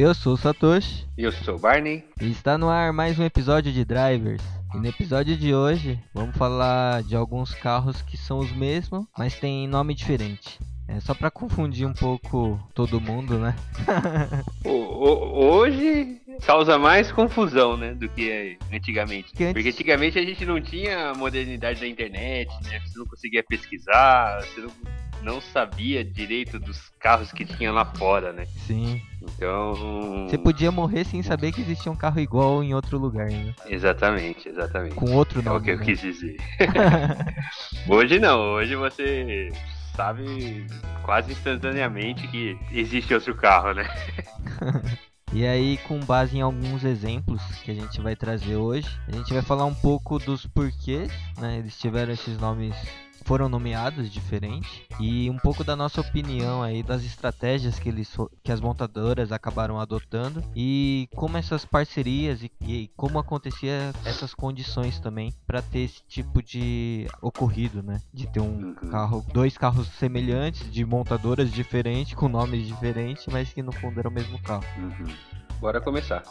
Eu sou o Satoshi. E eu sou o Barney. E está no ar mais um episódio de Drivers. E no episódio de hoje, vamos falar de alguns carros que são os mesmos, mas têm nome diferente. É só para confundir um pouco todo mundo, né? o, o, hoje causa mais confusão, né, do que antigamente. Que antes... Porque antigamente a gente não tinha a modernidade da internet, né? Você não conseguia pesquisar, você não, não sabia direito dos carros que tinha lá fora, né? Sim. Então. Você podia morrer sem saber que existia um carro igual em outro lugar, né? Exatamente, exatamente. Com outro nome. É o que né? eu quis dizer. hoje não, hoje você sabe quase instantaneamente que existe outro carro, né? E aí, com base em alguns exemplos que a gente vai trazer hoje, a gente vai falar um pouco dos porquês, né? Eles tiveram esses nomes foram nomeados diferente e um pouco da nossa opinião aí das estratégias que eles que as montadoras acabaram adotando e como essas parcerias e, e como acontecia essas condições também para ter esse tipo de ocorrido, né? De ter um uhum. carro, dois carros semelhantes de montadoras diferentes com nomes diferentes, mas que no fundo era o mesmo carro. Uhum. Bora começar.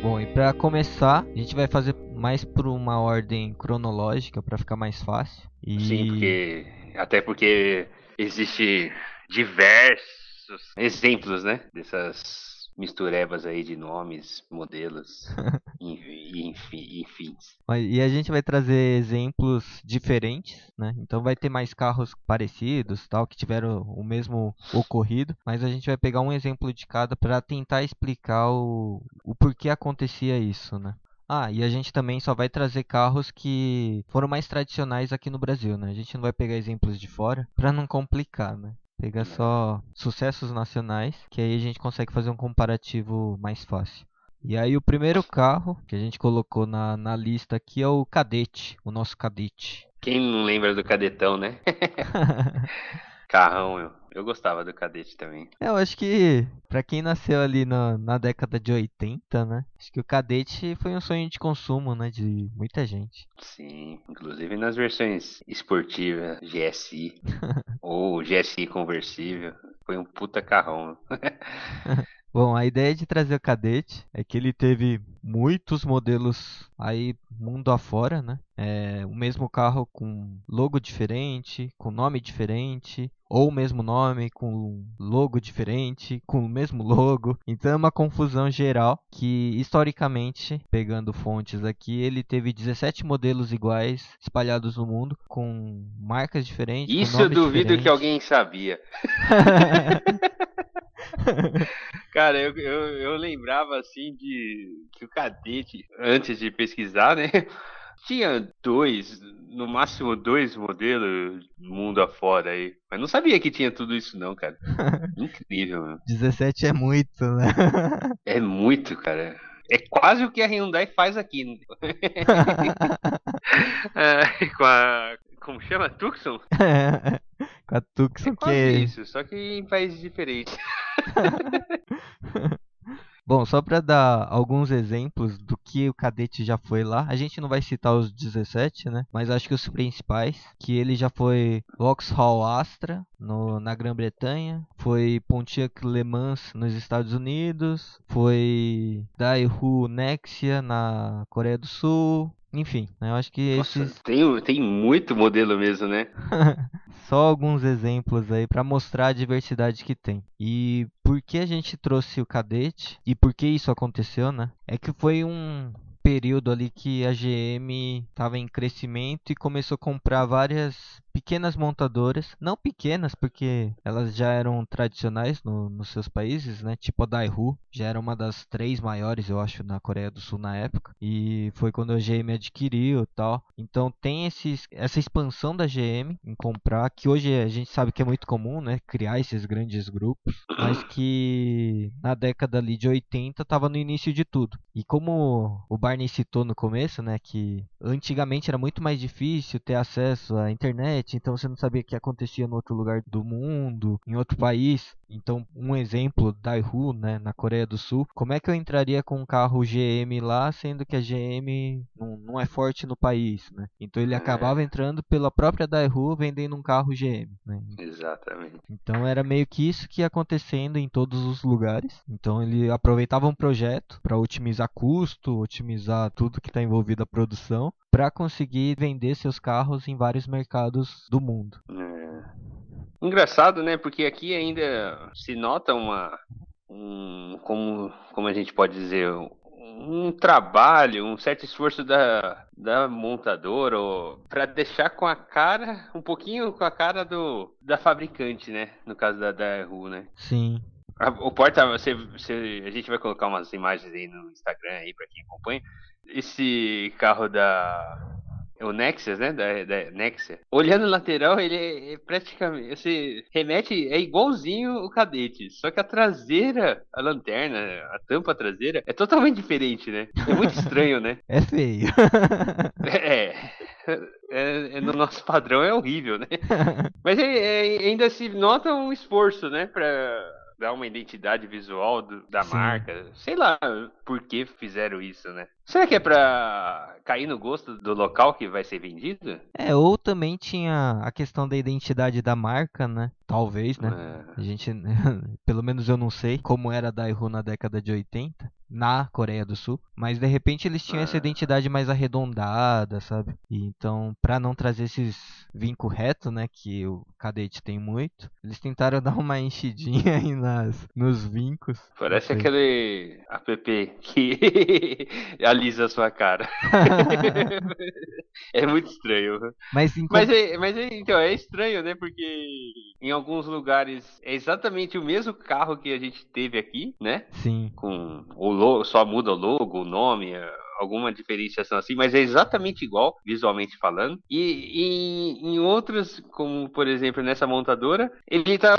Bom, e para começar, a gente vai fazer mais por uma ordem cronológica para ficar mais fácil. E... Sim, porque até porque existe diversos exemplos, né, dessas misturebas aí de nomes, modelos, enfim, enfim. E a gente vai trazer exemplos diferentes, né? Então vai ter mais carros parecidos, tal, que tiveram o mesmo ocorrido, mas a gente vai pegar um exemplo de cada para tentar explicar o, o porquê acontecia isso, né? Ah, e a gente também só vai trazer carros que foram mais tradicionais aqui no Brasil, né? A gente não vai pegar exemplos de fora para não complicar, né? Pega só sucessos nacionais, que aí a gente consegue fazer um comparativo mais fácil. E aí o primeiro carro que a gente colocou na, na lista aqui é o Cadete, o nosso Cadete. Quem não lembra do Cadetão, né? Carrão, eu. Eu gostava do Cadete também. É, eu acho que para quem nasceu ali na, na década de 80, né? Acho que o Cadete foi um sonho de consumo, né? De muita gente. Sim, inclusive nas versões esportivas, GSI ou GSI conversível. Foi um puta carrão. Bom, a ideia de trazer o Cadete é que ele teve muitos modelos aí mundo afora, né? É, o mesmo carro com logo diferente, com nome diferente, ou o mesmo nome com logo diferente, com o mesmo logo. Então é uma confusão geral que historicamente, pegando fontes aqui, ele teve 17 modelos iguais espalhados no mundo com marcas diferentes. Isso eu duvido diferentes. que alguém sabia. Cara, eu, eu, eu lembrava assim de que o cadete, antes de pesquisar, né? Tinha dois, no máximo dois modelos mundo afora aí. Mas não sabia que tinha tudo isso não, cara. Incrível, mano. 17 é muito, né? É muito, cara. É quase o que a Hyundai faz aqui. É, com a. Como chama? Tucson? É, com a Tucson é que. É isso, só que em países diferentes. Bom, só para dar alguns exemplos do que o cadete já foi lá, a gente não vai citar os 17, né? Mas acho que os principais, que ele já foi Vauxhall Astra no, na Grã-Bretanha, foi Pontiac Le Mans nos Estados Unidos, foi Daewoo Nexia na Coreia do Sul, enfim, né, eu acho que Nossa, esses... tem, tem muito modelo mesmo, né? Só alguns exemplos aí para mostrar a diversidade que tem. E por que a gente trouxe o cadete e por que isso aconteceu, né? É que foi um período ali que a GM estava em crescimento e começou a comprar várias pequenas montadoras, não pequenas porque elas já eram tradicionais no, nos seus países, né? Tipo a Daewoo, já era uma das três maiores, eu acho, na Coreia do Sul na época. E foi quando a GM adquiriu tal. Então tem essa expansão da GM em comprar, que hoje a gente sabe que é muito comum, né? Criar esses grandes grupos, mas que na década ali de 80 estava no início de tudo. E como o Barney citou no começo, né? Que antigamente era muito mais difícil ter acesso à internet internet, então você não sabia o que acontecia no outro lugar do mundo, em outro país. Então, um exemplo, Daewoo, né, na Coreia do Sul. Como é que eu entraria com um carro GM lá, sendo que a GM não, não é forte no país, né? Então ele é. acabava entrando pela própria Daewoo vendendo um carro GM, né? Exatamente. Então era meio que isso que ia acontecendo em todos os lugares. Então ele aproveitava um projeto para otimizar custo, otimizar tudo que está envolvido a produção, para conseguir vender seus carros em vários mercados do mundo. É. Engraçado, né? Porque aqui ainda se nota uma. Um, como, como a gente pode dizer, um trabalho, um certo esforço da, da montadora para deixar com a cara, um pouquinho com a cara do da fabricante, né? No caso da Daewoo, né? Sim. A, o porta, você, você, a gente vai colocar umas imagens aí no Instagram aí para quem acompanha. Esse carro da o Nexus, né? Da, da Nexia. Olhando o lateral, ele é, é praticamente. Você remete. É igualzinho o cadete. Só que a traseira, a lanterna, a tampa traseira, é totalmente diferente, né? É muito estranho, né? É feio. é. É, é, no nosso padrão é horrível, né? Mas é, é, ainda se nota um esforço, né? Pra dar uma identidade visual do, da Sim. marca. Sei lá por que fizeram isso, né? Será que é pra cair no gosto do local que vai ser vendido? É, ou também tinha a questão da identidade da marca, né? Talvez, né? É. A gente, pelo menos eu não sei como era a Daewoo na década de 80 na Coreia do Sul, mas de repente eles tinham essa é. identidade mais arredondada, sabe? E então, para não trazer esses vinco reto, né, que o cadete tem muito, eles tentaram dar uma enchidinha aí nas nos vincos. Parece aquele app que alisa a sua cara. é muito estranho. Mas, enquanto... mas, é, mas é, então, é estranho, né? Porque em alguns lugares é exatamente o mesmo carro que a gente teve aqui, né? Sim. Com o logo, só muda o logo, o nome, alguma diferenciação assim, mas é exatamente igual, visualmente falando. E, e em outras, como por exemplo nessa montadora, ele tá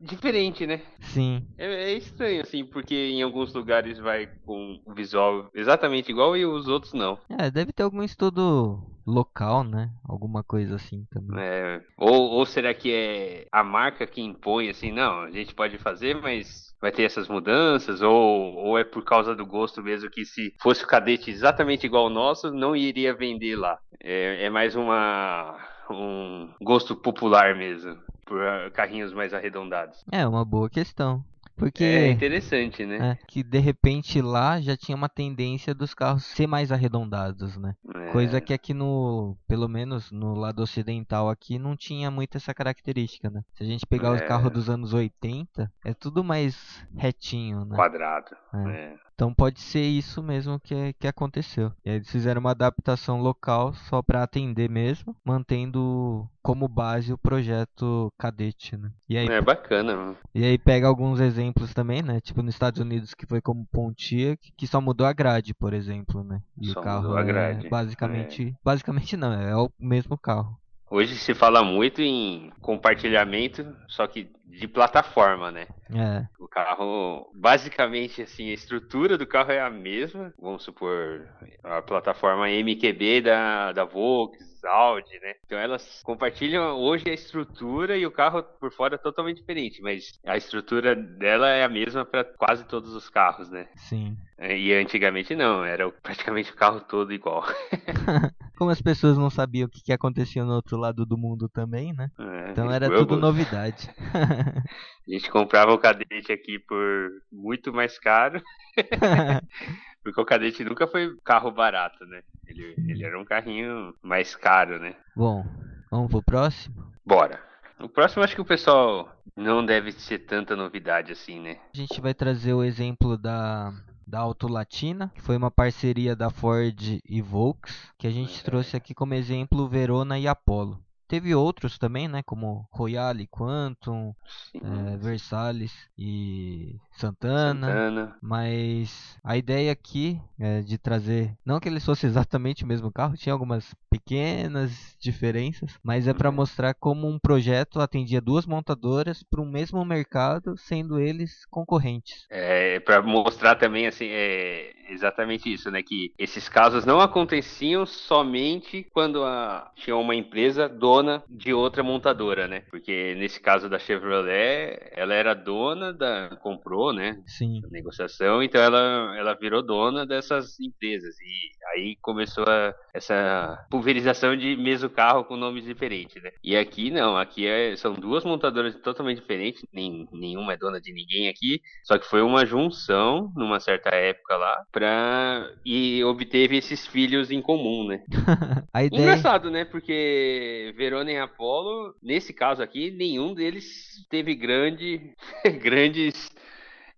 diferente, né? Sim. É, é, estranho, assim, porque em alguns lugares vai com o visual exatamente igual e os outros não. É, deve ter algum estudo local, né? Alguma coisa assim também. É. Ou, ou será que é a marca que impõe, assim, não, a gente pode fazer, mas vai ter essas mudanças, ou, ou é por causa do gosto mesmo que se fosse o cadete exatamente igual ao nosso, não iria vender lá. É, é mais uma um gosto popular mesmo por ah, carrinhos mais arredondados? É uma boa questão. Porque é interessante, né? É, que de repente lá já tinha uma tendência dos carros ser mais arredondados, né? É. Coisa que aqui no, pelo menos no lado ocidental aqui, não tinha muito essa característica, né? Se a gente pegar é. os carros dos anos 80, é tudo mais retinho, né? Quadrado. É. é. Então pode ser isso mesmo que, que aconteceu. E aí eles fizeram uma adaptação local só para atender mesmo, mantendo como base o projeto Cadete, né? E aí, é bacana. Mano. E aí pega alguns exemplos também, né? Tipo nos Estados Unidos que foi como Pontiac, que só mudou a grade, por exemplo, né? E só o carro a grade. é basicamente, é. basicamente não, é o mesmo carro. Hoje se fala muito em compartilhamento, só que de plataforma, né? É. O carro, basicamente, assim, a estrutura do carro é a mesma. Vamos supor, a plataforma MQB da, da Volkswagen Audi, né? Então elas compartilham hoje a estrutura e o carro por fora é totalmente diferente, mas a estrutura dela é a mesma para quase todos os carros, né? Sim. E antigamente não, era praticamente o carro todo igual. Como as pessoas não sabiam o que, que acontecia no outro lado do mundo também, né? É, então era tudo novidade. a gente comprava o cadete aqui por muito mais caro. Porque o Cadete nunca foi carro barato, né? Ele, ele era um carrinho mais caro, né? Bom, vamos pro próximo? Bora. O próximo acho que o pessoal não deve ser tanta novidade assim, né? A gente vai trazer o exemplo da da Auto Latina, que foi uma parceria da Ford e Volks, que a gente trouxe aqui como exemplo Verona e Apollo. Teve outros também, né? Como Royale, Quantum, é, Versalhes e Santana, Santana, Mas a ideia aqui é de trazer, não que eles fossem exatamente o mesmo carro, tinha algumas pequenas diferenças, mas é para mostrar como um projeto atendia duas montadoras para o mesmo mercado, sendo eles concorrentes. É, para mostrar também assim, é exatamente isso, né, que esses casos não aconteciam somente quando a, tinha uma empresa dona de outra montadora, né? Porque nesse caso da Chevrolet, ela era dona da comprou, né? Sim. negociação, então ela ela virou dona dessas empresas e aí começou a, essa pulverização de mesmo carro com nomes diferentes, né? E aqui não, aqui é, são duas montadoras totalmente diferentes, nem, nenhuma é dona de ninguém aqui, só que foi uma junção numa certa época lá pra e obteve esses filhos em comum, né? a ideia... Engraçado, né? Porque Verona e Apollo, nesse caso aqui, nenhum deles teve grande grandes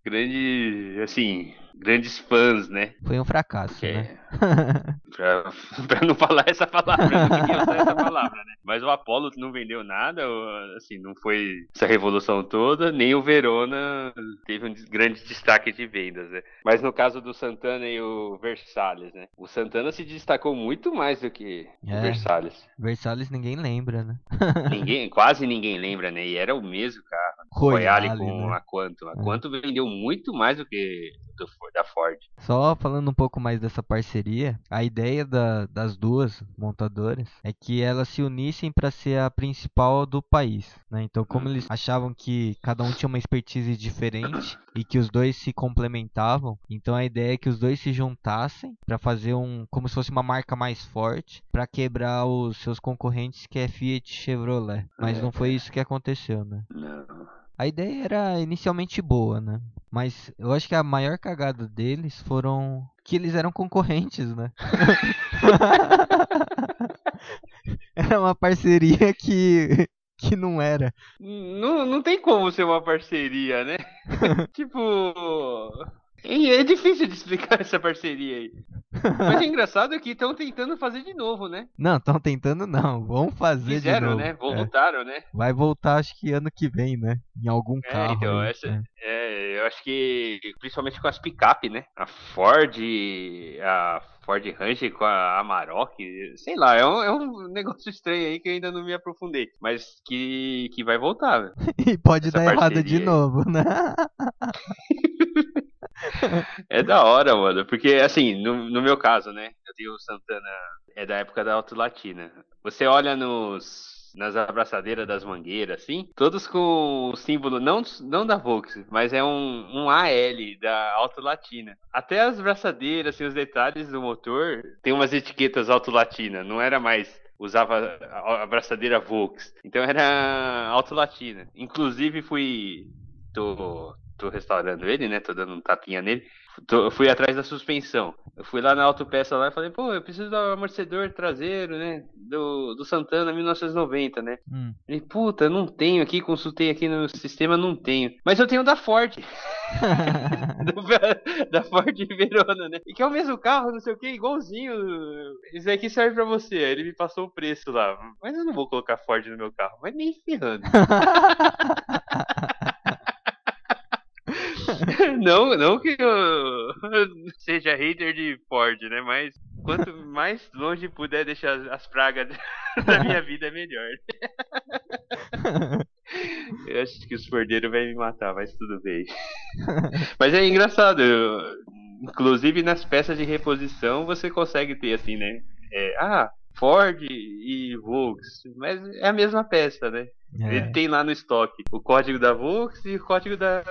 grandes assim grandes fãs, né? Foi um fracasso, né? pra, pra, não falar essa palavra, não queria usar essa palavra, né? Mas o Apollo não vendeu nada, assim, não foi essa revolução toda, nem o Verona teve um grande destaque de vendas, né? Mas no caso do Santana e o Versalhes, né? O Santana se destacou muito mais do que é, o Versalhes. Versalhes ninguém lembra, né? ninguém, quase ninguém lembra, né? E era o mesmo carro. Royale, Royale com né? a Quanto. A é. Quanto vendeu muito mais do que do, da Ford. Só falando um pouco mais dessa parceria, a ideia da, das duas montadoras é que elas se unissem para ser a principal do país. Né? Então, como eles achavam que cada um tinha uma expertise diferente e que os dois se complementavam, então a ideia é que os dois se juntassem para fazer um como se fosse uma marca mais forte para quebrar os seus concorrentes que é Fiat e Chevrolet. Mas não foi isso que aconteceu, né? Não. A ideia era inicialmente boa, né? Mas eu acho que a maior cagada deles foram que eles eram concorrentes, né? era uma parceria que que não era. Não, não tem como ser uma parceria, né? tipo, é difícil de explicar essa parceria aí. Mas é engraçado que estão tentando fazer de novo, né? Não, estão tentando não. Vão fazer Fizeram, de novo. né? Voltaram, é. né? Vai voltar acho que ano que vem, né? Em algum é, carro. Então, aí, essa, é. é. eu acho que principalmente com as picape, né? A Ford, a Ford Ranger com a Amarok, sei lá, é um, é um negócio estranho aí que eu ainda não me aprofundei, mas que, que vai voltar. e pode dar parceria. errado de novo, né? É da hora, mano. Porque, assim, no, no meu caso, né? Eu tenho o Santana, é da época da Auto Latina. Você olha nos nas abraçadeiras das mangueiras, assim, todos com o símbolo não, não da Volks, mas é um, um AL da Auto Latina. Até as abraçadeiras, assim, os detalhes do motor, tem umas etiquetas Auto Latina, não era mais usava a abraçadeira Volks. Então era Auto Latina. Inclusive fui tô tô restaurando ele, né? Tô dando um tapinha nele. Tô, fui atrás da suspensão. Eu fui lá na autopeça lá e falei, pô, eu preciso do amortecedor traseiro, né? Do, do Santana 1990, né? Hum. E puta, não tenho aqui, consultei aqui no sistema, não tenho. Mas eu tenho da Ford. da Ford Verona, né? E que é o mesmo carro, não sei o que, igualzinho. Isso aqui serve pra você. Aí ele me passou o preço lá. Mas eu não vou colocar Ford no meu carro. Mas nem ferrando. não, não que eu seja hater de Ford, né? Mas quanto mais longe puder deixar as pragas da minha vida, melhor. Eu acho que os Fordeiros vão me matar, mas tudo bem. Mas é engraçado, eu, inclusive nas peças de reposição você consegue ter assim, né? É, ah, Ford e Volks, mas é a mesma peça, né? É. Ele tem lá no estoque o código da Volks e o código da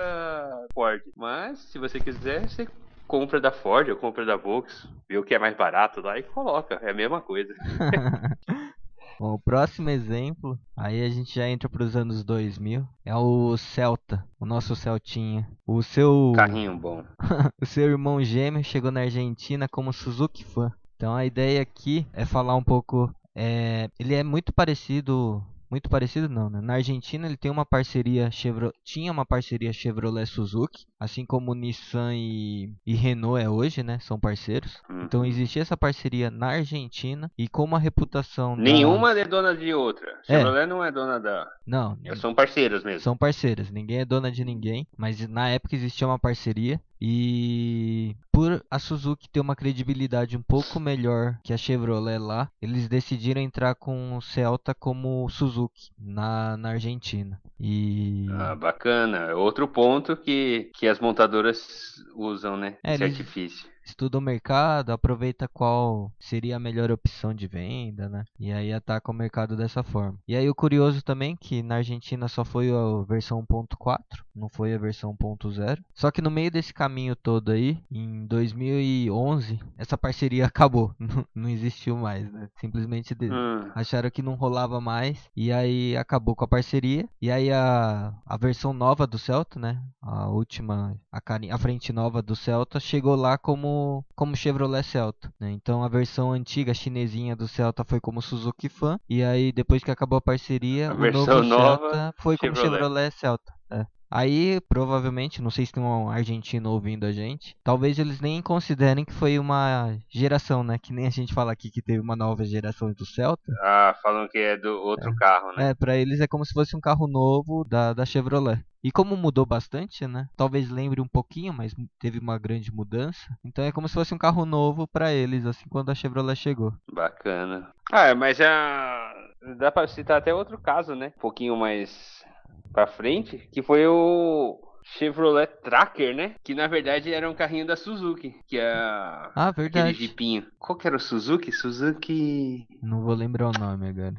Ford. Mas, se você quiser, você compra da Ford ou compra da Volks, vê o que é mais barato lá e coloca. É a mesma coisa. Bom, o próximo exemplo, aí a gente já entra para os anos 2000, é o Celta, o nosso Celtinha. O seu carrinho bom. o seu irmão gêmeo chegou na Argentina como Suzuki fã. Então a ideia aqui é falar um pouco. É, ele é muito parecido muito parecido não, né? Na Argentina ele tem uma parceria Chevrolet, tinha uma parceria Chevrolet Suzuki, assim como Nissan e, e Renault é hoje, né? São parceiros. Uhum. Então existia essa parceria na Argentina e com uma reputação Nenhuma da... é dona de outra. É. Chevrolet é. não é dona da Não, são parceiras mesmo. São parceiras, ninguém é dona de ninguém, mas na época existia uma parceria E por a Suzuki ter uma credibilidade um pouco melhor que a Chevrolet lá, eles decidiram entrar com o Celta como Suzuki na, na Argentina. E Ah, bacana. Outro ponto que, que as montadoras usam, né? É, Esse eles- artifício. Estuda o mercado, aproveita qual seria a melhor opção de venda, né? E aí ataca o mercado dessa forma. E aí o curioso também é que na Argentina só foi a versão 1.4, não foi a versão 1.0. Só que no meio desse caminho todo aí, em 2011, essa parceria acabou, não, existiu mais, né? Simplesmente Hum, acharam que não rolava mais e aí acabou com a parceria e aí a, a versão nova do Celta, né, a última a, a frente nova do Celta chegou lá como como Chevrolet Celta, né? Então a versão antiga chinesinha do Celta foi como Suzuki Fan e aí depois que acabou a parceria, A o novo nova, Celta foi como Chevrolet. Chevrolet Celta. é. Aí, provavelmente, não sei se tem um argentino ouvindo a gente, talvez eles nem considerem que foi uma geração, né? Que nem a gente fala aqui que teve uma nova geração do Celta. Ah, falam que é do outro carro, né? É, pra eles é como se fosse um carro novo da, da Chevrolet. E como mudou bastante, né? Talvez lembre um pouquinho, mas teve uma grande mudança. Então é como se fosse um carro novo pra eles, assim, quando a Chevrolet chegou. Bacana. Ah, mas já dá pra citar até outro caso, né? Um pouquinho mais pra frente, que foi o Chevrolet Tracker, né? Que na verdade era um carrinho da Suzuki, que é Ah, aquele verdade. jipinho. Qual que era o Suzuki? Suzuki. Não vou lembrar o nome agora.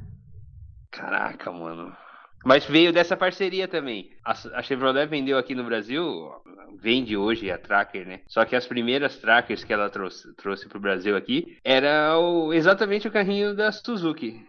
Caraca, mano. Mas veio dessa parceria também. A, Chevrolet vendeu aqui no Brasil, vende hoje a Tracker, né? Só que as primeiras Trackers que ela trouxe, trouxe pro Brasil aqui era o- exatamente o carrinho da Suzuki.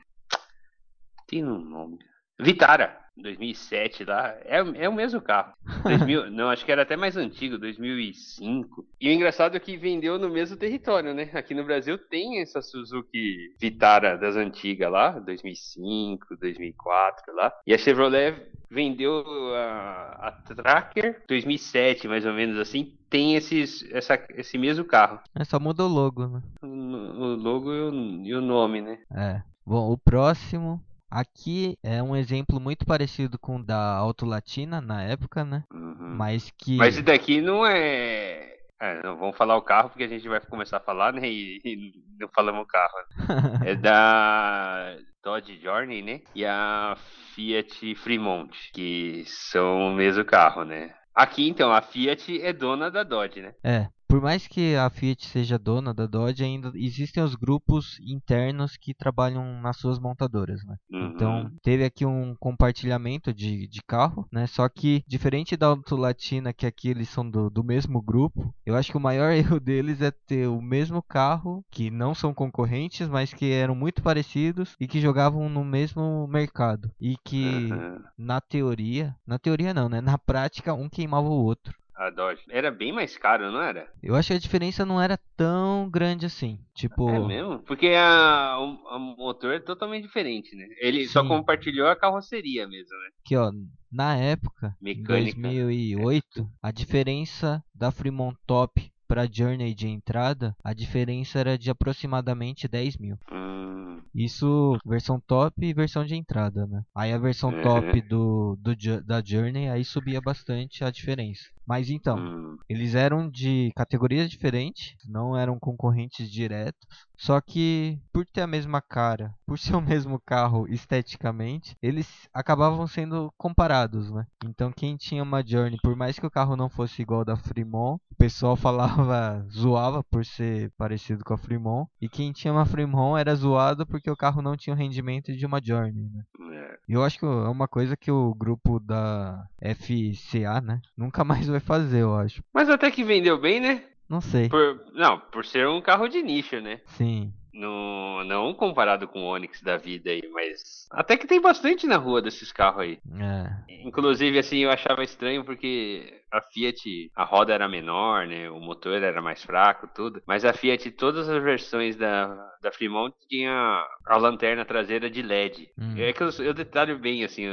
Tem um nome. Vitara, 2007 lá. É, é o mesmo carro. 2000, não, acho que era até mais antigo, 2005. E o engraçado é que vendeu no mesmo território, né? Aqui no Brasil tem essa Suzuki Vitara das antigas lá, 2005, 2004 lá. E a Chevrolet vendeu a, a Tracker 2007, mais ou menos assim. Tem esses, essa, esse mesmo carro. É só muda o logo, né? O, o logo e o, e o nome, né? É. Bom, o próximo. Aqui é um exemplo muito parecido com o da Auto Latina na época, né? Uhum. Mas que. Mas esse daqui não é. É, não vamos falar o carro porque a gente vai começar a falar, né? E, e não falamos o carro. né? É da Dodge Journey, né? E a Fiat Fremont, que são o mesmo carro, né? Aqui então, a Fiat é dona da Dodge, né? É, por mais que a Fiat seja dona da Dodge, ainda existem os grupos internos que trabalham nas suas montadoras, né? Uhum. Então, teve aqui um compartilhamento de, de carro, né? Só que, diferente da Auto Latina, que aqui eles são do, do mesmo grupo, eu acho que o maior erro deles é ter o mesmo carro, que não são concorrentes, mas que eram muito parecidos e que jogavam no mesmo mercado. E que, Uhum. na teoria, na teoria não, né? Na prática, um queimava o outro. A Dodge. Era bem mais caro, não era? Eu acho que a diferença não era tão grande assim. Tipo, É mesmo? Porque a, o, motor é totalmente diferente, né? Ele só Sim. compartilhou a carroceria mesmo, né? que ó, na época, em Mecânica. 2008, a diferença da Fremont Top para Journey de entrada, a diferença era de aproximadamente 10 mil. Hum, Isso versão top e versão de entrada, né? Aí a versão Uhum. top do, do da Journey aí subia bastante a diferença. Mas então, hum. Eles eram de categorias diferentes, não eram concorrentes diretos. Só que, por ter a mesma cara, por ser o mesmo carro esteticamente, eles acabavam sendo comparados, né? Então, quem tinha uma Journey, por mais que o carro não fosse igual ao da Fremont, o pessoal falava, zoava por ser parecido com a Fremont. E quem tinha uma Fremont era zoado porque o carro não tinha o rendimento de uma Journey, né? Eu acho que é uma coisa que o grupo da FCA, né? Nunca mais vai fazer, eu acho. Mas até que vendeu bem, né? Não sei. Por, não, por ser um carro de nicho, né? Sim. No, não comparado com o Onix da vida aí, mas até que tem bastante na rua desses carros aí. É. Inclusive, assim, eu achava estranho porque a Fiat, a roda era menor, né? O motor era mais fraco, tudo. Mas a Fiat, todas as versões da, da Fremont tinha a lanterna traseira de LED. Hum. É que eu, eu detalho bem, assim,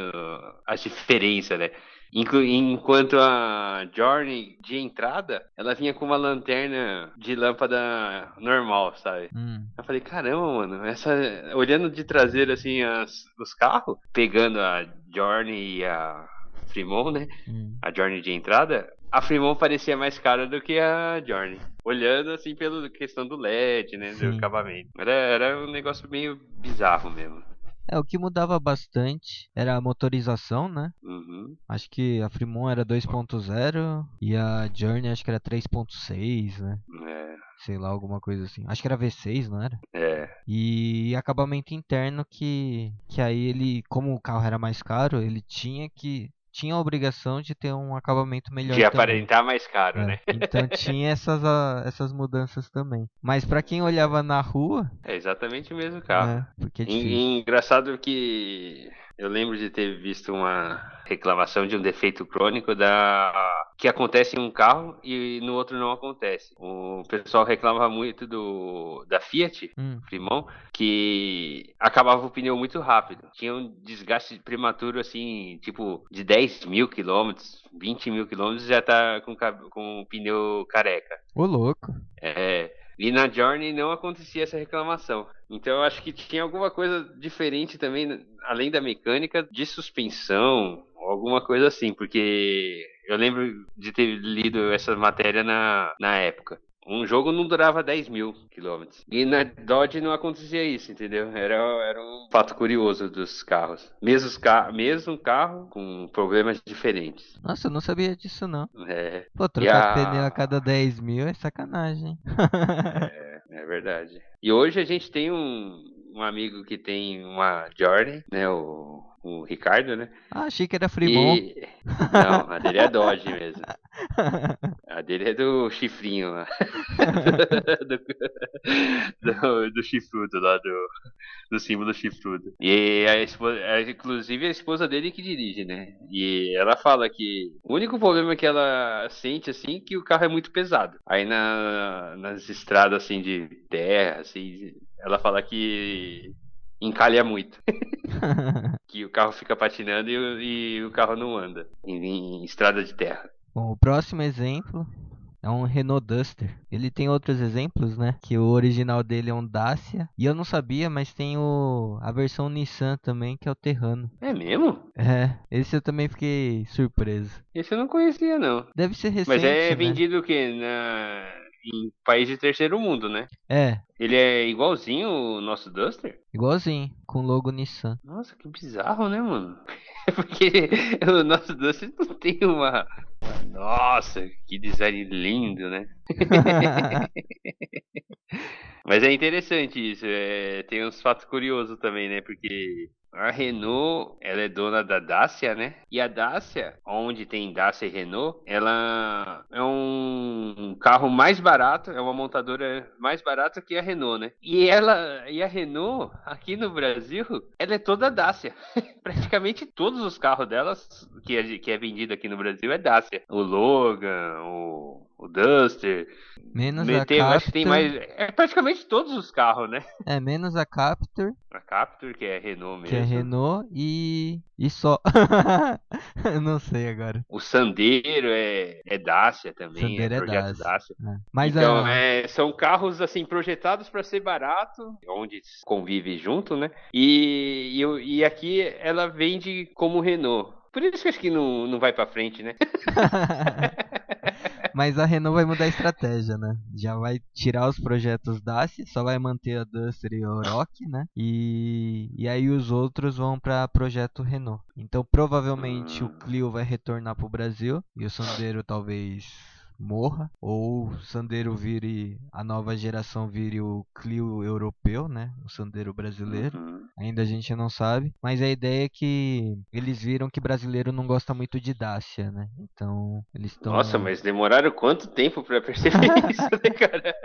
as diferenças, né? Enquanto a Journey de entrada, ela vinha com uma lanterna de lâmpada normal, sabe? Hum. Eu falei, caramba, mano, essa. Olhando de traseiro assim as, os carros, pegando a Journey e a Fremont, né? Hum. A Journey de entrada, a Fremont parecia mais cara do que a Journey. Olhando assim pela questão do LED, né? Sim. Do acabamento. Era, era um negócio meio bizarro mesmo. É, o que mudava bastante era a motorização, né? Uhum. Acho que a Fremont era 2.0 e a Journey acho que era 3.6, né? É, Sei lá, alguma coisa assim. Acho que era V6, não era? é. E acabamento interno que que aí ele, como o carro era mais caro, ele tinha que tinha a obrigação de ter um acabamento melhor De também. aparentar mais caro, É, né? Então tinha essas, ah, essas mudanças também. Mas pra quem olhava na rua, É exatamente o mesmo carro. né, porque é e engraçado que eu lembro de ter visto uma reclamação de um defeito crônico da que acontece em um carro e no outro não acontece. O pessoal reclamava muito do da Fiat Hum, Primão, que acabava o pneu muito rápido. Tinha um desgaste prematuro, assim, tipo, de 10 mil quilômetros, 20 mil quilômetros, já tá com, com o pneu careca. ô louco. É, e na Journey não acontecia essa reclamação. Então eu acho que tinha alguma coisa diferente também, além da mecânica, de suspensão, alguma coisa assim, porque eu lembro de ter lido essa matéria na, na época. Um jogo não durava 10 mil quilômetros. E na Dodge não acontecia isso, entendeu? Era, era um fato curioso dos carros. Mesmo, ca mesmo carro com problemas diferentes. Nossa, eu não sabia disso não. É, Pô, trocar a- pneu a cada 10 mil é sacanagem. hein? É verdade. E hoje a gente tem um, um amigo que tem uma Jordan, né? O, o Ricardo, né? ah, achei que era Fremont. E... Não, a dele é Dodge mesmo. A dele é do chifrinho lá. do, do, do chifrudo lá, do, do símbolo chifrudo. E a esposa, é, inclusive a esposa dele que dirige, né? E ela fala que o único problema que ela sente, assim, é que o carro é muito pesado. Aí na, nas estradas, assim, de terra, assim, ela fala que encalha muito. que o carro fica patinando e, o- e o carro não anda em, em estrada de terra. Bom, o próximo exemplo é um Renault Duster. Ele tem outros exemplos, né? Que o original dele é um Dacia. E eu não sabia, mas tem o, a versão Nissan também, que é o Terrano. É mesmo? É, esse eu também fiquei surpreso. Esse eu não conhecia, não. Deve ser recente, Mas é né? vendido o quê? Na... Em país de terceiro mundo, né? É, Ele é igualzinho o nosso Duster? igualzinho, com logo Nissan. Nossa, que bizarro, né, mano? Porque o nosso Duster não tem uma. Nossa, que design lindo, né? Mas é interessante isso. é, Tem uns fatos curiosos também, né? Porque a Renault, ela é dona da Dacia, né? E a Dacia, onde tem Dacia e Renault, ela é um carro mais barato, é uma montadora mais barata que a Renault, né? E ela, e a Renault, aqui no Brasil, ela é toda Dacia. Praticamente todos os carros delas que é, que é vendido aqui no Brasil é Dacia. O Logan, o, o Duster, Menos Me- a tem- eu Captur. acho que tem mais. É praticamente todos os carros, né? É, menos a Captur, A Captur, que é Renault que é mesmo. Renault, e. E só. não sei agora. O Sandero é, é Dacia também. Sandero é é Dacia. Dacia. É. Mas então, a. é, são carros assim projetados para ser barato, onde convive junto, né? E, e, e aqui ela vende como Renault. Por isso que acho que não, não vai para frente, né? Mas a Renault vai mudar a estratégia, né? Já vai tirar os projetos Dacia, só vai manter a Duster e a Oroch, né? E, e aí os outros vão para projeto Renault. Então provavelmente o Hum. Clio vai retornar pro Brasil e o Sandero talvez morra ou o Sandero vire a nova geração vire o Clio europeu, né? O Sandero brasileiro. Uhum. Ainda a gente não sabe, mas a ideia é que eles viram que brasileiro não gosta muito de Dacia, né? Então eles estão Nossa, mas demoraram quanto tempo pra perceber isso, né, cara?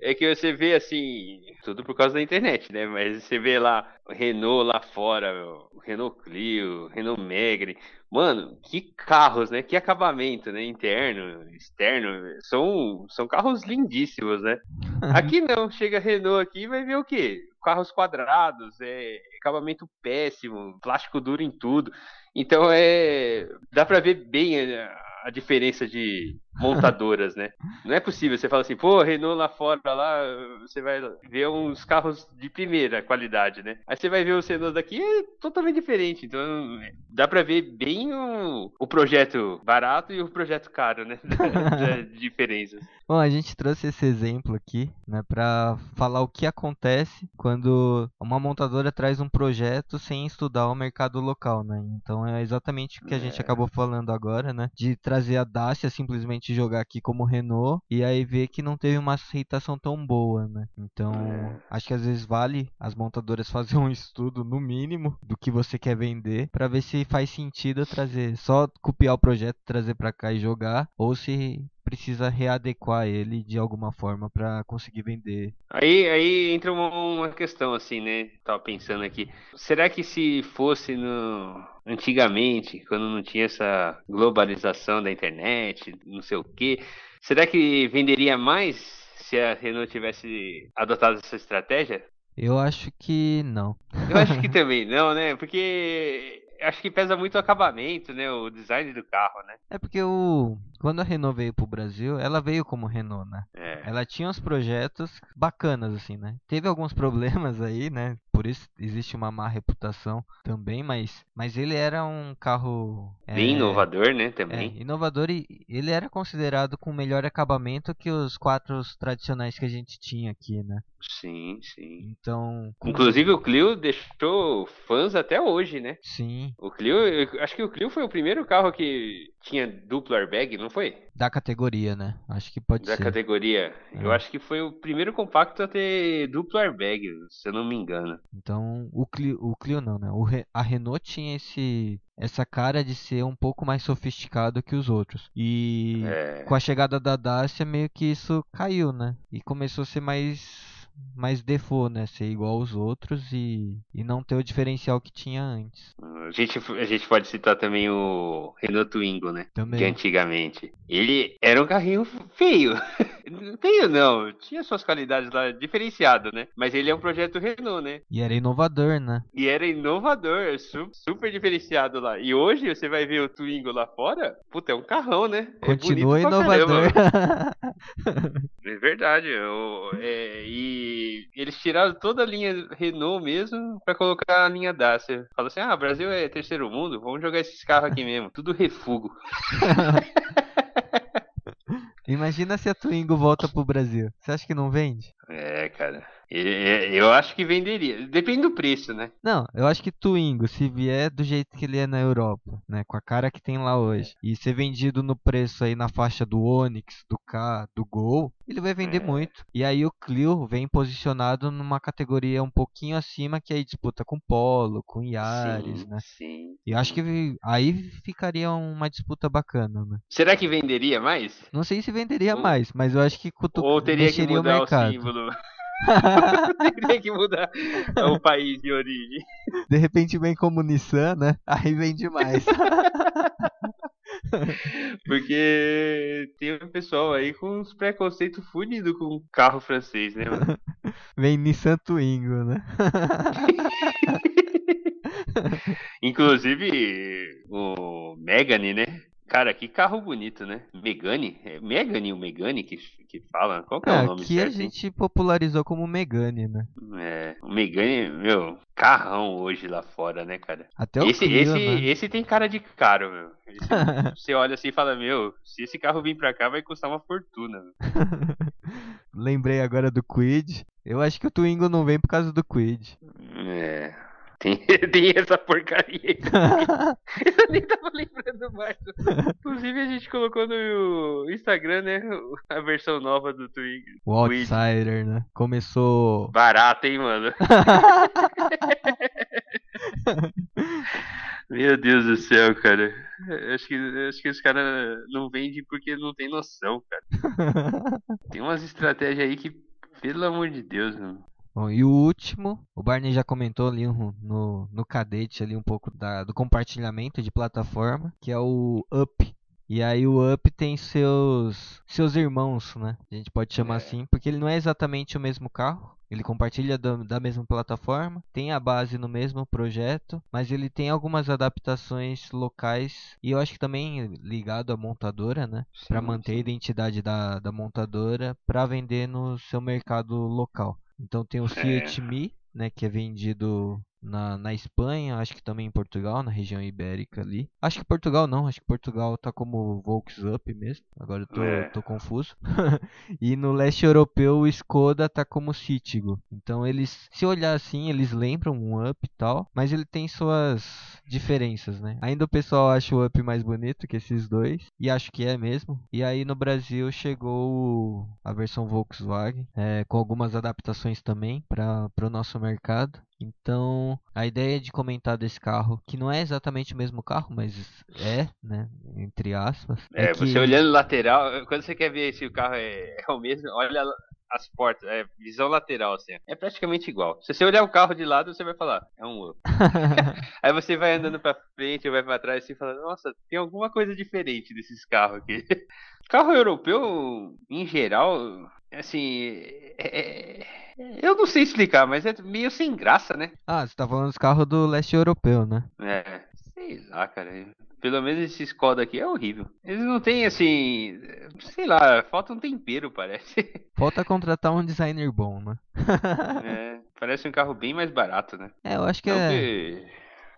É que você vê assim, tudo por causa da internet, né? Mas você vê lá Renault lá fora, meu, o Renault Clio, Renault Megane. Mano, que carros, né? Que acabamento, né? Interno, externo. São, são carros lindíssimos, né? Aqui não, chega a Renault aqui e vai ver o quê? Carros quadrados, é, acabamento péssimo, plástico duro em tudo. Então é. Dá pra ver bem a, a diferença de, montadoras, né? Não é possível. Você fala assim, pô, Renault lá fora, lá, você vai ver uns carros de primeira qualidade, né? Aí você vai ver os Renault daqui, é totalmente diferente. Então, dá pra ver bem o, o projeto barato e o projeto caro, né? diferenças. Bom, a gente trouxe esse exemplo aqui, né, para falar o que acontece quando uma montadora traz um projeto sem estudar o mercado local, né? Então é exatamente o que a gente é. acabou falando agora, né? De trazer a Dacia simplesmente jogar aqui como Renault e aí ver que não teve uma aceitação tão boa, né? Então, é. acho que às vezes vale as montadoras fazer um estudo no mínimo do que você quer vender para ver se faz sentido trazer, só copiar o projeto, trazer para cá e jogar ou se precisa readequar ele de alguma forma para conseguir vender. Aí, aí entra uma, uma, questão assim, né? Tava pensando aqui. Será que se fosse no antigamente, quando não tinha essa globalização da internet, não sei o quê, será que venderia mais se a Renault tivesse adotado essa estratégia? Eu acho que não. Eu acho que também não, né? Porque acho que pesa muito o acabamento, né? O design do carro, né? É porque o quando a Renault veio pro Brasil, ela veio como Renault, né? É. Ela tinha uns projetos bacanas assim, né? Teve alguns problemas aí, né? Por isso existe uma má reputação também, mas mas ele era um carro bem é, inovador, né, também. É, inovador e ele era considerado com melhor acabamento que os quatro tradicionais que a gente tinha aqui, né? Sim, sim. Então, inclusive o Clio deixou fãs até hoje, né? Sim. O Clio, acho que o Clio foi o primeiro carro que tinha duplo airbag, não foi? Da categoria, né? Acho que pode da ser. Da categoria. É. Eu acho que foi o primeiro compacto a ter duplo airbag, se eu não me engano. Então, o Clio, o Clio não, né? O a Renault tinha esse essa cara de ser um pouco mais sofisticado que os outros. E é. com a chegada da Dacia meio que isso caiu, né? E começou a ser mais mais default, né? Ser igual aos outros e, e não ter o diferencial que tinha antes. A gente, a gente pode citar também o Renault Twingo, né? Também. De antigamente. Ele era um carrinho feio. feio não, tinha suas qualidades lá diferenciadas, né? Mas ele é um projeto Renault, né? E era inovador, né? E era inovador, super diferenciado lá. E hoje você vai ver o Twingo lá fora, puta, é um carrão, né? É Continua é inovador. é verdade. Eu, é, e eles tiraram toda a linha Renault mesmo para colocar a linha Dacia. Fala assim: ah, Brasil é terceiro mundo, vamos jogar esses carros aqui mesmo. Tudo refugo. Imagina se a Twingo volta pro Brasil. Você acha que não vende? É, cara. Eu acho que venderia. Depende do preço, né? Não, eu acho que Twingo, se vier do jeito que ele é na Europa, né? Com a cara que tem lá hoje, e ser vendido no preço aí na faixa do Onix, do K, do Gol, ele vai vender é. muito. E aí o Clio vem posicionado numa categoria um pouquinho acima que aí disputa com Polo, com Yaris, sim, né? Sim. E acho que aí ficaria uma disputa bacana, né? Será que venderia mais? Não sei se venderia Ou... mais, mas eu acho que Ou teria que mudar o, mercado. o símbolo. Teria que mudar o país de origem. De repente vem como Nissan, né? Aí vende mais. Porque tem um pessoal aí com uns preconceitos fudidos com carro francês, né, mano? Vem Nissan Twingo, né? Inclusive, o Megane, né? Cara, que carro bonito, né? Megane? É Megane o Megane que, que fala? Qual que é, é o nome Aqui certo, a gente popularizou como Megane, né? É, o Megane, meu, carrão hoje lá fora, né, cara? Até o esse, Clio, esse, né? esse tem cara de caro, meu. Esse, você olha assim e fala, meu, se esse carro vir pra cá vai custar uma fortuna. Lembrei agora do Quid. Eu acho que o Twingo não vem por causa do Quid. É, tem, tem essa porcaria aí. Eu nem tava lembrando mais. Inclusive, a gente colocou no Instagram, né? A versão nova do Twig. O Outsider, né? Começou. Barato, hein, mano? Meu Deus do céu, cara. Acho que, acho que os caras não vendem porque não tem noção, cara. Tem umas estratégias aí que, pelo amor de Deus, mano. Bom, e o último, o Barney já comentou ali no, no cadete ali um pouco da, do compartilhamento de plataforma, que é o Up. E aí o Up tem seus seus irmãos, né? A gente pode chamar É. assim, porque ele não é exatamente o mesmo carro. Ele compartilha da, da mesma plataforma, tem a base no mesmo projeto, mas ele tem algumas adaptações locais e eu acho que também ligado à montadora, né? Para Sim, manter a sim. identidade da, da montadora para vender no seu mercado local. Então tem o Fiat Mi, né, que é vendido na, na Espanha, acho que também em Portugal, na região ibérica ali. Acho que Portugal não, acho que Portugal tá como Volks Up mesmo. Agora eu tô, É. tô confuso. e no leste europeu o Skoda tá como Citigo. Então eles, se olhar assim, eles lembram um Up e tal, mas ele tem suas diferenças, né? Ainda o pessoal acha o Up mais bonito que esses dois, e acho que é mesmo. E aí no Brasil chegou a versão Volkswagen, é, com algumas adaptações também para o nosso mercado. Então, a ideia de comentar desse carro, que não é exatamente o mesmo carro, mas é, né, entre aspas. É, que... você olhando lateral, quando você quer ver se o carro é, é o mesmo, olha as portas, é visão lateral, assim. É praticamente igual. Se você olhar o carro de lado, você vai falar, é um Up. Aí você vai andando pra frente ou vai pra trás e fala, nossa, tem alguma coisa diferente desses carros aqui. Carro europeu, em geral, assim, é- é- eu não sei explicar, mas é meio sem graça, né? ah, você tá falando dos carros do leste europeu, né? É, sei lá, cara. Pelo menos esse Skoda aqui é horrível. Eles não têm, assim, sei lá, falta um tempero, parece. Falta contratar um designer bom, né? É, parece um carro bem mais barato, né? É, eu acho que Não é.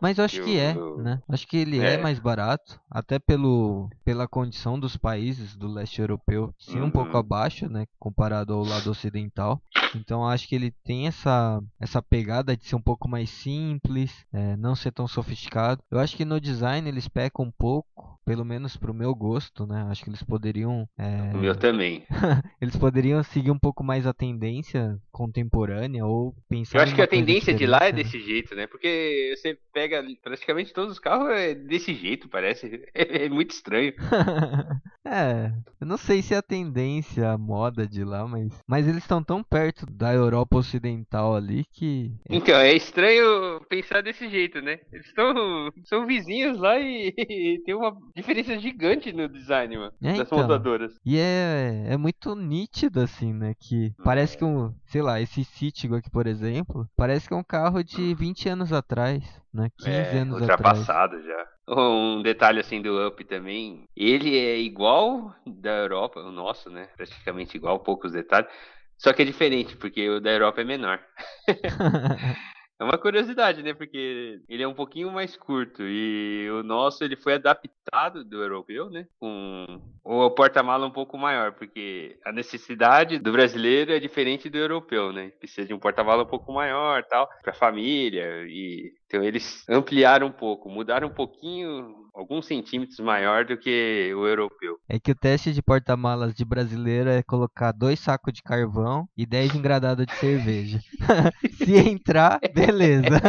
Mas eu acho que é, né? Acho que ele é. É. mais barato, até pelo pela condição dos países do leste europeu, sim, um pouco Uhum. abaixo, né, comparado ao lado ocidental. Então acho que ele tem essa essa pegada de ser um pouco mais simples, é, não ser tão sofisticado. Eu acho que no design eles pecam um pouco, pelo menos pro meu gosto, né? Acho que eles poderiam é, O meu também. eles poderiam seguir um pouco mais a tendência contemporânea ou pensar Eu acho que a tendência de lá é né? desse jeito, né? Porque você pega praticamente todos os carros é desse jeito, parece. É muito estranho. é, eu não sei se é a tendência, a moda de lá, mas. Mas eles estão tão perto da Europa Ocidental ali que. Então, é estranho pensar desse jeito, né? Eles estão são vizinhos lá e, tem uma diferença gigante no design, mano, É, das então. montadoras. E é, é muito nítido, assim, né? Que parece que um. Sei lá, esse Citigo aqui, por exemplo, parece que é um carro de 20 anos atrás, né? 15 É, anos atrás. ultrapassado já. Um detalhe assim do Up também, ele é igual da Europa, o nosso, né? Praticamente igual, poucos detalhes. Só que é diferente, porque o da Europa é menor. É uma curiosidade, né? Porque ele é um pouquinho mais curto e o nosso ele foi adaptado do europeu, né? Com o porta-mala um pouco maior, porque a necessidade do brasileiro é diferente do europeu, né? Precisa de um porta-mala um pouco maior, tal, para família e então eles ampliaram um pouco, mudaram um pouquinho, alguns centímetros maior do que o europeu. É que o teste de porta-malas de brasileiro é colocar dois sacos de carvão e 10 engradados de cerveja. Se entrar, beleza.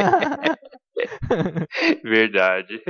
Verdade.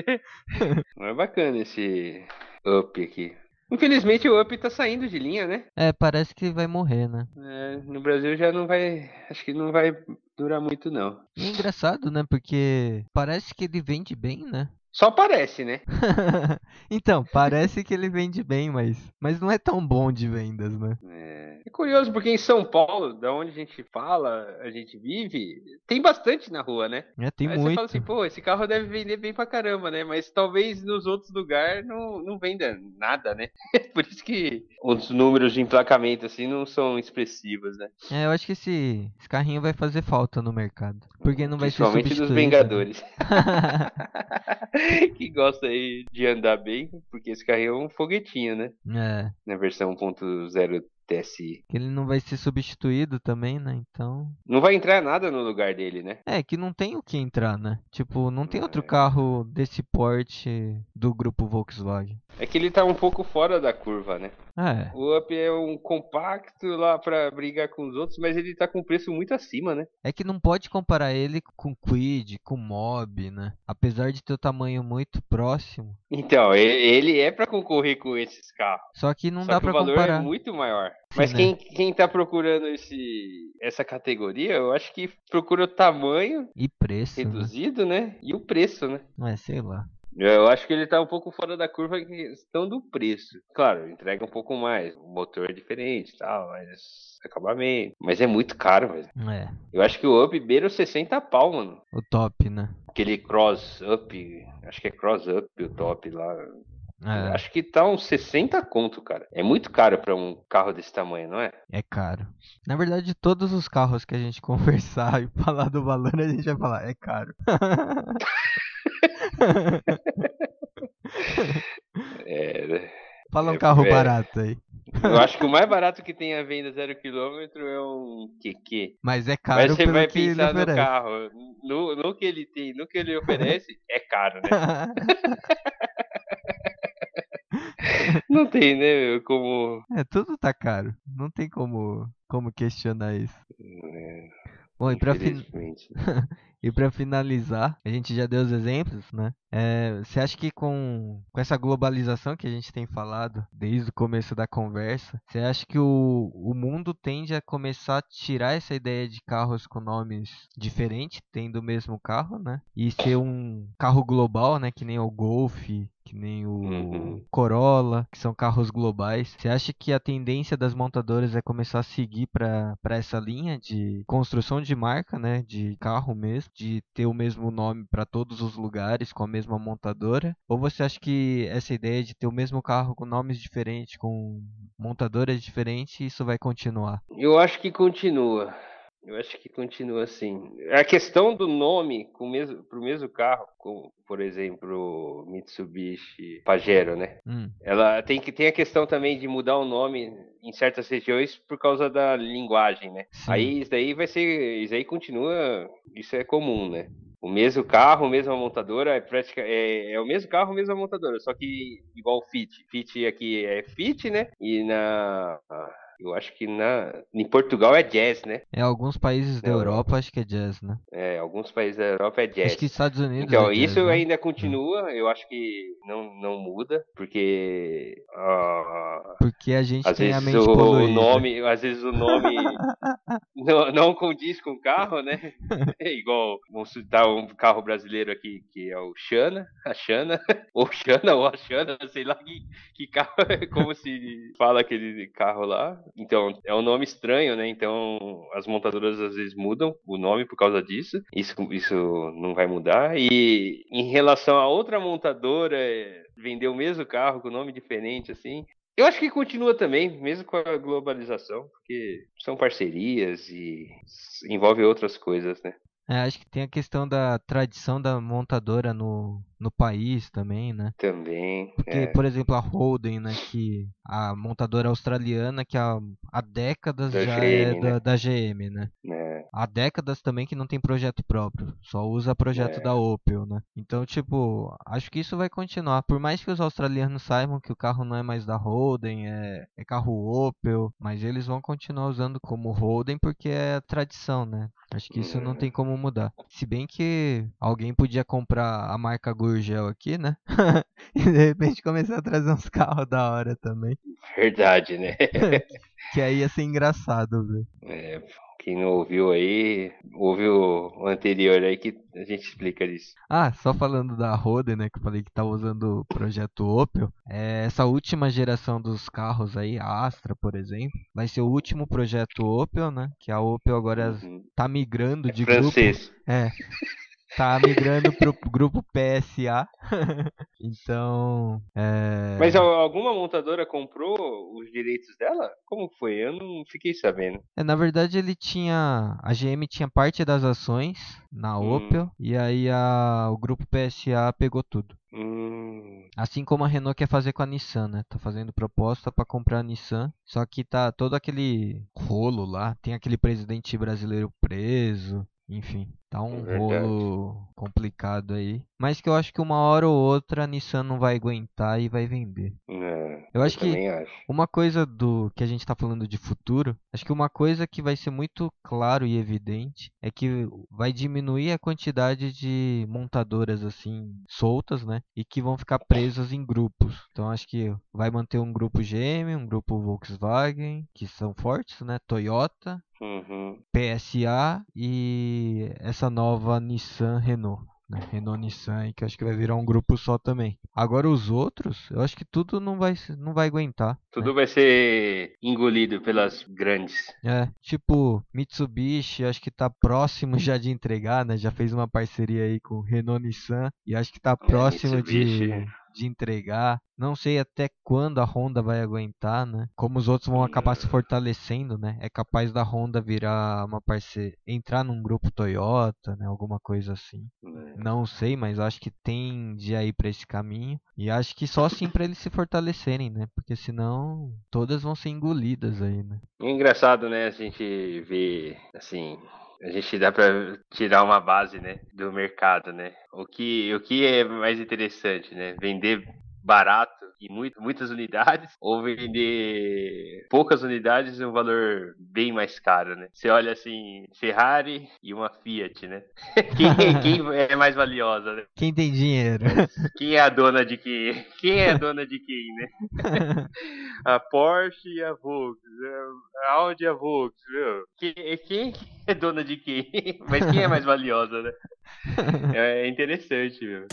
Mas é bacana esse Up aqui. Infelizmente o Up tá saindo de linha, né? é, parece que vai morrer, né? É, no Brasil já não vai. Acho que não vai durar muito, não. E é engraçado, né? Porque parece que ele vende bem, né? Só parece, né? então, parece que ele vende bem, mas, mas não é tão bom de vendas, né? É, é curioso porque em São Paulo, da onde a gente fala, a gente vive, tem bastante na rua, né? É, tem Aí você muito. fala assim, pô, esse carro deve vender bem pra caramba, né? Mas talvez nos outros lugares não, não venda nada, né? Por isso que os números de emplacamento, assim, não são expressivos, né? É, eu acho que esse, esse carrinho vai fazer falta no mercado. Porque não vai ser Principalmente dos substituído. né? Que gosta aí de andar bem, porque esse carrinho é um foguetinho, né? é, Na versão 1.0 TSI. que ele não vai ser substituído também, né? Então. Não vai entrar nada no lugar dele, né? É, que não tem o que entrar, né? Tipo, não tem outro É. carro desse porte do grupo Volkswagen. É que ele tá um pouco fora da curva, né? É, O Up é um compacto lá pra brigar com os outros, mas ele tá com preço muito acima, né? é que não pode comparar ele com Quid, com Mob, né? Apesar de ter o tamanho muito próximo. Então, ele é pra concorrer com esses carros. Só que não Só dá que pra o valor comparar. é muito maior. Sim, Mas né? quem, quem tá procurando esse, essa categoria, eu acho que procura o tamanho E preço, né? reduzido, né? E o preço, né? É, sei lá. Eu acho que ele tá um pouco fora da curva em questão do preço. Claro, entrega um pouco mais. O motor é diferente e tal, mas acabamento. Mas é muito caro, velho. É, Eu acho que o Up beira os 60 pau, mano. o top, né? Aquele Cross Up, acho que é Cross Up o top lá. É, Acho que tá uns 60 conto, cara. É muito caro pra um carro desse tamanho, não é? é caro. Na verdade, todos os carros que a gente conversar e falar do valor, a gente vai falar, é caro. É? Fala um É, carro é. barato aí. eu acho que o mais barato que tem à venda zero quilômetro é um QQ. Mas é Mas caro você pelo vai que ele pensar no oferece. carro, no, no que ele tem, no que ele oferece, é caro, né? Não tem, né? Como. é, tudo tá caro. Não tem como, como questionar isso. É, Bom, e pra, fin-. e pra finalizar, a gente já deu os exemplos, né? É, você acha que com, com essa globalização que a gente tem falado desde o começo da conversa, você acha que o, o mundo tende a começar a tirar essa ideia de carros com nomes diferentes, tendo o mesmo carro, né? E ser um carro global, né? Que nem o Golf, que nem o Uhum. Corolla, que são carros globais. Você acha que a tendência das montadoras é começar a seguir para para essa linha de construção de marca, né, de carro mesmo, de ter o mesmo nome para todos os lugares com a mesma montadora? Ou você acha que essa ideia de ter o mesmo carro com nomes diferentes, com montadoras diferentes, isso vai continuar? Eu acho que continua. Eu acho que continua assim. A questão do nome com o mesmo, pro mesmo carro, com, por exemplo, Mitsubishi Pajero, né? Hum, Ela tem que tem a questão também de mudar o nome em certas regiões por causa da linguagem, né? Sim. Aí isso daí vai ser, isso aí continua, isso é comum, né? O mesmo carro, mesma montadora, é, pratica, é, é o mesmo carro, mesma montadora, só que igual o Fit. Fit aqui é Fit, né? E na eu acho que na em Portugal é Jazz, né? é alguns países da Na Europa acho que é jazz, né? É, alguns países da Europa é Jazz. Acho que Estados Unidos Então, é jazz, isso né? ainda continua, eu acho que não, não muda, porque ah, Porque a gente às tem a vezes mente o poluída. nome, às vezes o nome não, não condiz com o carro, né? É igual, vamos citar um carro brasileiro aqui que é o Xana, a Xana, ou Xana ou a Xana, sei lá que, que carro, é como se fala aquele carro lá. Então, é um nome estranho, né? Então, as montadoras às vezes mudam o nome por causa disso. Isso, isso não vai mudar. E em relação a outra montadora é, vender o mesmo carro com nome diferente, assim, eu acho que continua também, mesmo com a globalização, porque são parcerias e envolve outras coisas, né? É, acho que tem a questão da tradição da montadora no, no país também, né? Também. Porque, é, por exemplo, a Holden, né, que a montadora australiana que há, há décadas Da já GM, é né? da, da GM, né? né? Há décadas também que não tem projeto próprio, só usa projeto É. da Opel, né? Então, tipo, acho que isso vai continuar. Por mais que os australianos saibam que o carro não é mais da Holden, é, é carro Opel, mas eles vão continuar usando como Holden porque é a tradição, né? Acho que isso não Uhum. tem como mudar. Se bem que alguém podia comprar a marca Gurgel aqui, né? e de repente começar a trazer uns carros da hora também. Verdade, né? Que aí ia ser engraçado, viu? É, quem não ouviu aí, ouve o anterior aí que a gente explica isso. Ah, só falando da Roden, né, que eu falei que tá usando o projeto Opel, é, essa última geração dos carros aí, a Astra, por exemplo, vai ser o último projeto Opel, né, que a Opel agora Uhum. tá migrando de grupo, Francês. é, tá migrando pro grupo PSA, então, é, Mas al- alguma montadora comprou os direitos dela? Como foi? Eu não fiquei sabendo. é, na verdade ele tinha, a GM tinha parte das ações na Hum. Opel, e aí a, o grupo PSA pegou tudo. Hum, Assim como a Renault quer fazer com a Nissan, né? Tá fazendo proposta para comprar a Nissan, só que tá todo aquele rolo lá, tem aquele presidente brasileiro preso, enfim, tá um É rolo complicado aí. Mas que eu acho que uma hora ou outra a Nissan não vai aguentar e vai vender. é, Eu acho que também acho. uma coisa do que a gente está falando de futuro, acho que uma coisa que vai ser muito claro e evidente é que vai diminuir a quantidade de montadoras assim soltas, né? E que vão ficar presas em grupos. Então acho que vai manter um grupo GM, um grupo Volkswagen, que são fortes, né? Toyota, Uhum. PSA e essa nova Nissan Renault. né? Renault Nissan, que acho que vai virar um grupo só também. Agora os outros, eu acho que tudo não vai, não vai aguentar. Tudo né? vai ser engolido pelas grandes. É, tipo, Mitsubishi, acho que tá próximo já de entregar, né? Já fez uma parceria aí com Renault Nissan e acho que tá é, próximo é, de de entregar. Não sei até quando a Honda vai aguentar, né? Como os outros vão acabar se fortalecendo, né? É capaz da Honda virar uma parceira, entrar num grupo Toyota, né? Alguma coisa assim. É. Não sei, mas acho que tende a ir para esse caminho. E acho que só assim para eles se fortalecerem, né? Porque senão todas vão ser engolidas aí, né? É engraçado, né? A gente vê, assim, a gente dá para tirar uma base, né, do mercado, né? O que, o que é mais interessante, né? Vender barato e muito, muitas unidades ou vender poucas unidades e um valor bem mais caro, né? Você olha assim, Ferrari e uma Fiat, né? Quem, quem é mais valiosa, né? Quem tem dinheiro? Quem é a dona de quem? Quem é a dona de quem, né? a Porsche e a Volks, a Audi e a Volks, viu? Quem, quem é dona de quem? Mas quem é mais valiosa, né? É interessante, viu?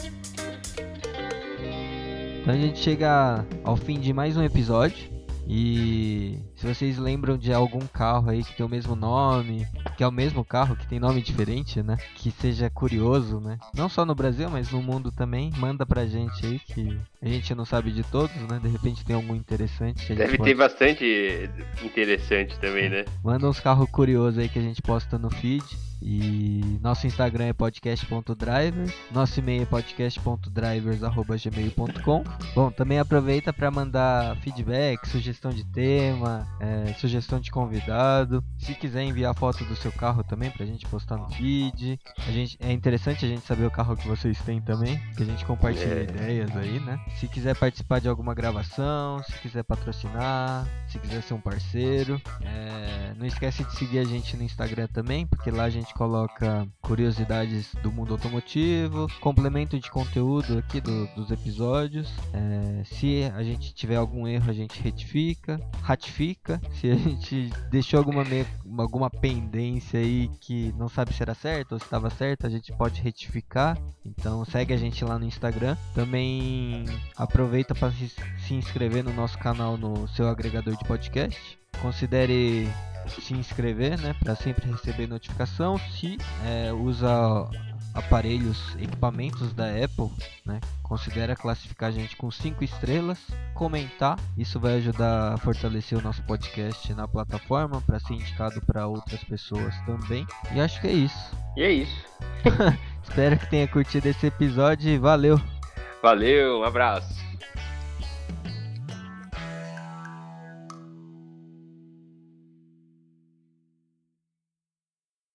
Então a gente chega ao fim de mais um episódio. E se vocês lembram de algum carro aí que tem o mesmo nome, que é o mesmo carro, que tem nome diferente, né? Que seja curioso, né? Não só no Brasil, mas no mundo também, manda pra gente aí que a gente não sabe de todos, né? De repente tem algum interessante. Deve pode... ter bastante interessante também, né? Manda uns carros curiosos aí que a gente posta no feed. E nosso Instagram é podcast.drivers, nosso e-mail é podcast.drivers@gmail.com. Bom, também aproveita para mandar feedback, sugestão de tema, é, sugestão de convidado. Se quiser enviar foto do seu carro também pra gente postar no feed. A gente é interessante a gente saber o carro que vocês têm também, que a gente compartilha é. ideias aí, né? Se quiser participar de alguma gravação, se quiser patrocinar, se quiser ser um parceiro, é, não esquece de seguir a gente no Instagram também, porque lá a gente gente coloca curiosidades do mundo automotivo, complemento de conteúdo aqui do, dos episódios. É, se a gente tiver algum erro, a gente retifica, ratifica. Se a gente deixou alguma, alguma pendência aí que não sabe se era certo ou se estava certo, a gente pode retificar. Então segue a gente lá no Instagram. Também aproveita para se inscrever no nosso canal no seu agregador de podcast. Considere se inscrever, né, para sempre receber notificação. Se é, usa aparelhos, equipamentos da Apple, né, considera classificar a gente com 5 estrelas, comentar, isso vai ajudar a fortalecer o nosso podcast na plataforma para ser indicado para outras pessoas também. E acho que é isso. E é isso. Espero que tenha curtido esse episódio e valeu. Valeu, um abraço.